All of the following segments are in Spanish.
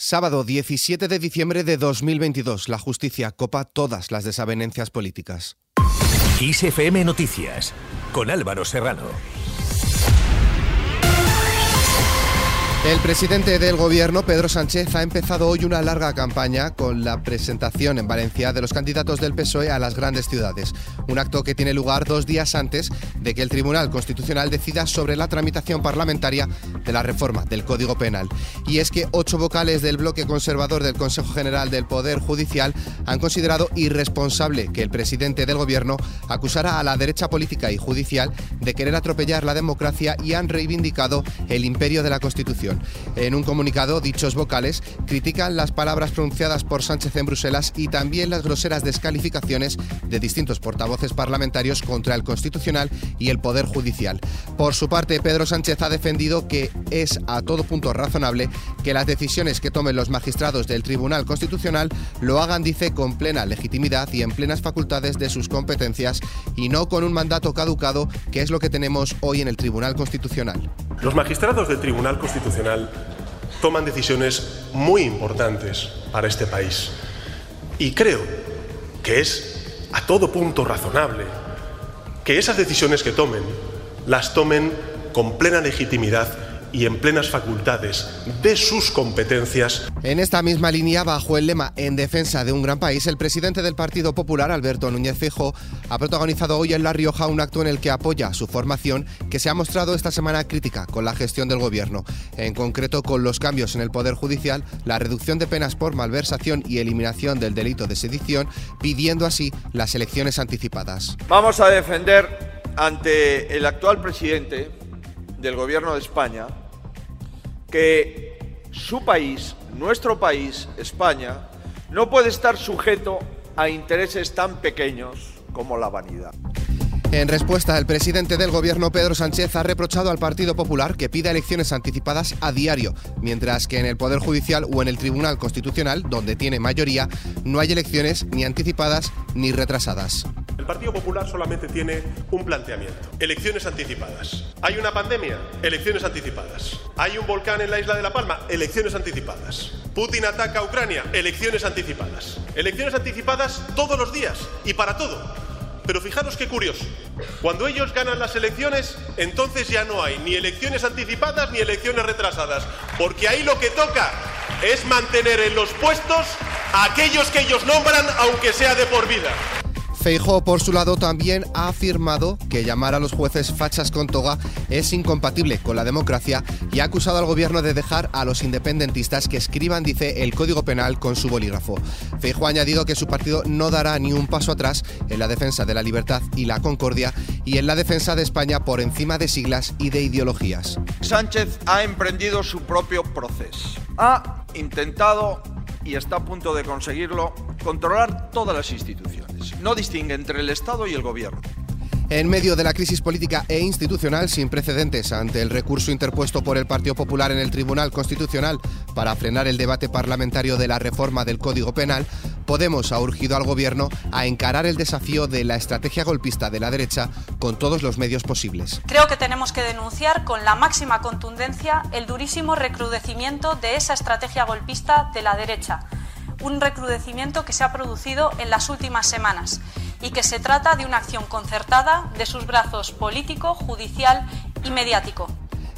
Sábado 17 de diciembre de 2022. La justicia copa todas las desavenencias políticas. ISFM Noticias con Álvaro Serrano. El presidente del gobierno, Pedro Sánchez, ha empezado hoy una larga campaña con la presentación en Valencia de los candidatos del PSOE a las grandes ciudades. Un acto que tiene lugar dos días antes de que el Tribunal Constitucional decida sobre la tramitación parlamentaria de la reforma del Código Penal. Y es que ocho vocales del bloque conservador del Consejo General del Poder Judicial han considerado irresponsable que el presidente del gobierno acusara a la derecha política y judicial de querer atropellar la democracia y han reivindicado el imperio de la Constitución. En un comunicado, dichos vocales critican las palabras pronunciadas por Sánchez en Bruselas y también las groseras descalificaciones de distintos portavoces parlamentarios contra el Constitucional y el Poder Judicial. Por su parte, Pedro Sánchez ha defendido que es a todo punto razonable que las decisiones que tomen los magistrados del Tribunal Constitucional lo hagan, dice, con plena legitimidad y en plenas facultades de sus competencias y no con un mandato caducado, que es lo que tenemos hoy en el Tribunal Constitucional. Los magistrados del Tribunal Constitucional toman decisiones muy importantes para este país. Y creo que es a todo punto razonable que esas decisiones que tomen las tomen con plena legitimidad y en plenas facultades de sus competencias. En esta misma línea, bajo el lema En defensa de un gran país, el presidente del Partido Popular, Alberto Núñez Fejo, ha protagonizado hoy en La Rioja un acto en el que apoya su formación, que se ha mostrado esta semana crítica con la gestión del gobierno, en concreto con los cambios en el Poder Judicial, la reducción de penas por malversación y eliminación del delito de sedición, pidiendo así las elecciones anticipadas. Vamos a defender ante el actual presidente del Gobierno de España que su país, nuestro país, España, no puede estar sujeto a intereses tan pequeños como la vanidad. En respuesta, el presidente del gobierno, Pedro Sánchez, ha reprochado al Partido Popular que pida elecciones anticipadas a diario, mientras que en el Poder Judicial o en el Tribunal Constitucional, donde tiene mayoría, no hay elecciones ni anticipadas ni retrasadas. El Partido Popular solamente tiene un planteamiento, elecciones anticipadas. ¿Hay una pandemia? Elecciones anticipadas. ¿Hay un volcán en la isla de La Palma? Elecciones anticipadas. Putin ataca a Ucrania? Elecciones anticipadas. Elecciones anticipadas todos los días y para todo. Pero fijaros qué curioso. Cuando ellos ganan las elecciones, entonces ya no hay ni elecciones anticipadas ni elecciones retrasadas. Porque ahí lo que toca es mantener en los puestos a aquellos que ellos nombran, aunque sea de por vida. Feijóo, por su lado, también ha afirmado que llamar a los jueces fachas con toga es incompatible con la democracia y ha acusado al gobierno de dejar a los independentistas que escriban, dice, el Código Penal con su bolígrafo. Feijóo ha añadido que su partido no dará ni un paso atrás en la defensa de la libertad y la concordia y en la defensa de España por encima de siglas y de ideologías. Sánchez ha emprendido su propio proceso. Ha intentado y está a punto de conseguirlo, controlar todas las instituciones. No distingue entre el Estado y el Gobierno. En medio de la crisis política e institucional sin precedentes ante el recurso interpuesto por el Partido Popular en el Tribunal Constitucional para frenar el debate parlamentario de la reforma del Código Penal, Podemos ha urgido al Gobierno a encarar el desafío de la estrategia golpista de la derecha con todos los medios posibles. Creo que tenemos que denunciar con la máxima contundencia el durísimo recrudecimiento de esa estrategia golpista de la derecha, un recrudecimiento que se ha producido en las últimas semanas y que se trata de una acción concertada de sus brazos político, judicial y mediático.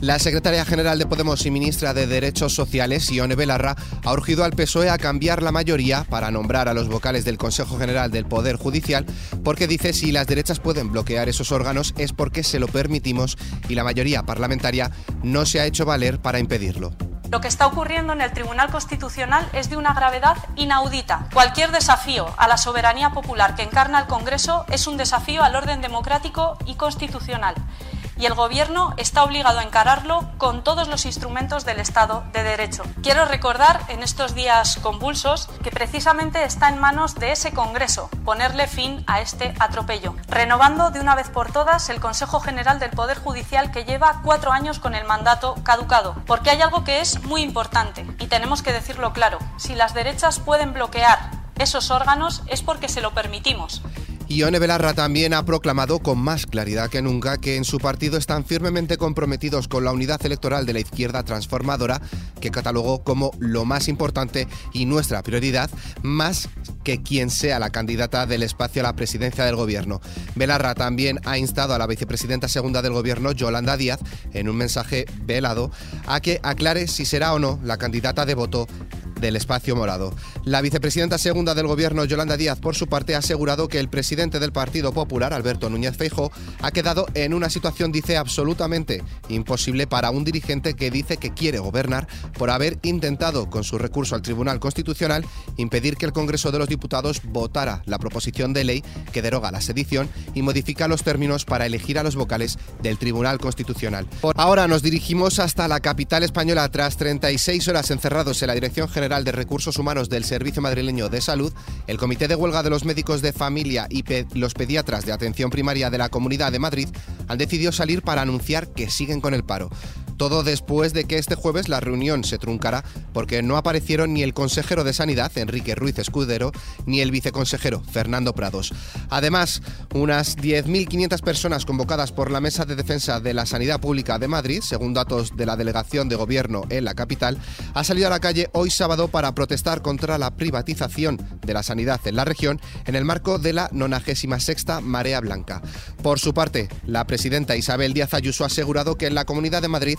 La secretaria general de Podemos y ministra de Derechos Sociales, Ione Belarra, ha urgido al PSOE a cambiar la mayoría para nombrar a los vocales del Consejo General del Poder Judicial, porque dice si las derechas pueden bloquear esos órganos es porque se lo permitimos y la mayoría parlamentaria no se ha hecho valer para impedirlo. Lo que está ocurriendo en el Tribunal Constitucional es de una gravedad inaudita. Cualquier desafío a la soberanía popular que encarna el Congreso es un desafío al orden democrático y constitucional y el Gobierno está obligado a encararlo con todos los instrumentos del Estado de Derecho. Quiero recordar en estos días convulsos que precisamente está en manos de ese Congreso ponerle fin a este atropello, renovando de una vez por todas el Consejo General del Poder Judicial que lleva cuatro años con el mandato caducado. Porque hay algo que es muy importante y tenemos que decirlo claro. Si las derechas pueden bloquear esos órganos es porque se lo permitimos Ione Belarra también ha proclamado con más claridad que nunca que en su partido están firmemente comprometidos con la unidad electoral de la izquierda transformadora, que catalogó como lo más importante y nuestra prioridad, más que quien sea la candidata del espacio a la presidencia del gobierno. Belarra también ha instado a la vicepresidenta segunda del gobierno, Yolanda Díaz, en un mensaje velado, a que aclare si será o no la candidata de voto del espacio morado. La vicepresidenta segunda del gobierno, Yolanda Díaz, por su parte, ha asegurado que el presidente del Partido Popular, Alberto Núñez Feijóo, ha quedado en una situación, dice, absolutamente imposible para un dirigente que dice que quiere gobernar por haber intentado, con su recurso al Tribunal Constitucional, impedir que el Congreso de los Diputados votara la proposición de ley que deroga la sedición y modifica los términos para elegir a los vocales del Tribunal Constitucional. Por ahora nos dirigimos hasta la capital española tras 36 horas encerrados en la Dirección General de Recursos Humanos del Servicio Madrileño de Salud, el Comité de Huelga de los Médicos de Familia y los Pediatras de Atención Primaria de la Comunidad de Madrid han decidido salir para anunciar que siguen con el paro. Todo después de que este jueves la reunión se truncara porque no aparecieron ni el consejero de Sanidad, Enrique Ruiz Escudero, ni el viceconsejero, Fernando Prados. Además, unas 10.500 personas convocadas por la Mesa de Defensa de la Sanidad Pública de Madrid, según datos de la Delegación de Gobierno en la capital, ha salido a la calle hoy sábado para protestar contra la privatización de la sanidad en la región en el marco de la 96 Marea Blanca. Por su parte, la presidenta Isabel Díaz Ayuso ha asegurado que en la Comunidad de Madrid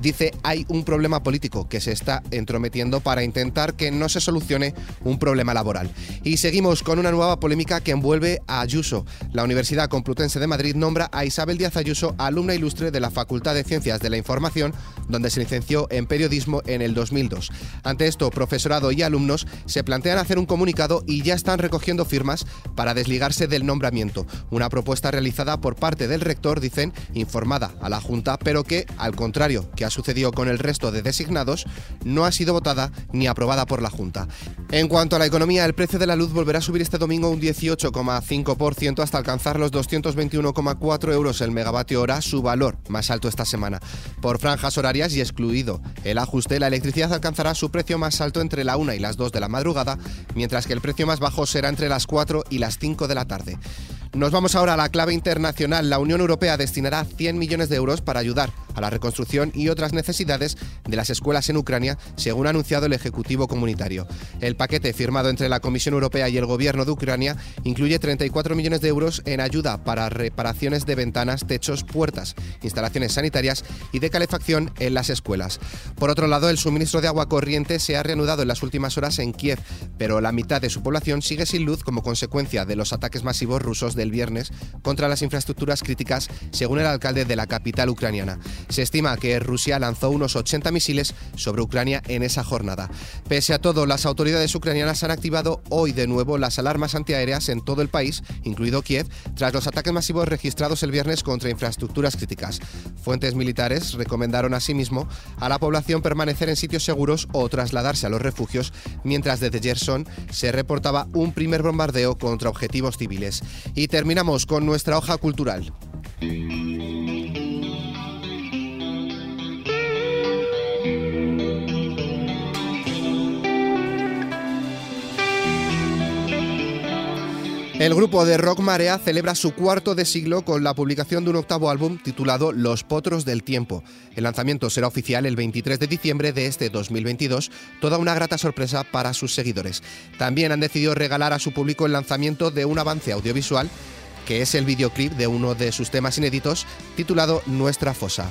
dice hay un problema político que se está entrometiendo para intentar que no se solucione un problema laboral. Y seguimos con una nueva polémica que envuelve a Ayuso. La Universidad Complutense de Madrid nombra a Isabel Díaz Ayuso alumna ilustre de la Facultad de Ciencias de la Información, donde se licenció en periodismo en el 2002. Ante esto, profesorado y alumnos se plantean hacer un comunicado y ya están recogiendo firmas para desligarse del nombramiento. Una propuesta realizada por parte del rector, dicen, informada a la Junta, pero que, al contrario que ha sucedido con el resto de designados, no ha sido votada ni aprobada por la Junta. En cuanto a la economía, el precio de la luz volverá a subir este domingo un 18,5% hasta alcanzar los 221,4 euros el megavatio hora, su valor más alto esta semana. Por franjas horarias y excluido el ajuste, la electricidad alcanzará su precio más alto entre la 1 y las 2 de la madrugada, mientras que el precio más bajo será entre las 4 y las 5 de la tarde. Nos vamos ahora a la clave internacional. La Unión Europea destinará 100 millones de euros para ayudar a la reconstrucción y otras necesidades de las escuelas en Ucrania, según ha anunciado el Ejecutivo Comunitario. El paquete firmado entre la Comisión Europea y el Gobierno de Ucrania incluye 34 millones de euros en ayuda para reparaciones de ventanas, techos, puertas, instalaciones sanitarias y de calefacción en las escuelas. Por otro lado, el suministro de agua corriente se ha reanudado en las últimas horas en Kiev, pero la mitad de su población sigue sin luz como consecuencia de los ataques masivos rusos del viernes contra las infraestructuras críticas, según el alcalde de la capital ucraniana. Se estima que Rusia lanzó unos 80 misiles sobre Ucrania en esa jornada. Pese a todo, las autoridades ucranianas han activado hoy de nuevo las alarmas antiaéreas en todo el país, incluido Kiev, tras los ataques masivos registrados el viernes contra infraestructuras críticas. Fuentes militares recomendaron asimismo a la población permanecer en sitios seguros o trasladarse a los refugios, mientras desde Gerson se reportaba un primer bombardeo contra objetivos civiles. Y terminamos con nuestra hoja cultural. El grupo de rock Marea celebra su cuarto de siglo con la publicación de un octavo álbum titulado Los Potros del Tiempo. El lanzamiento será oficial el 23 de diciembre de este 2022, toda una grata sorpresa para sus seguidores. También han decidido regalar a su público el lanzamiento de un avance audiovisual, que es el videoclip de uno de sus temas inéditos, titulado Nuestra Fosa.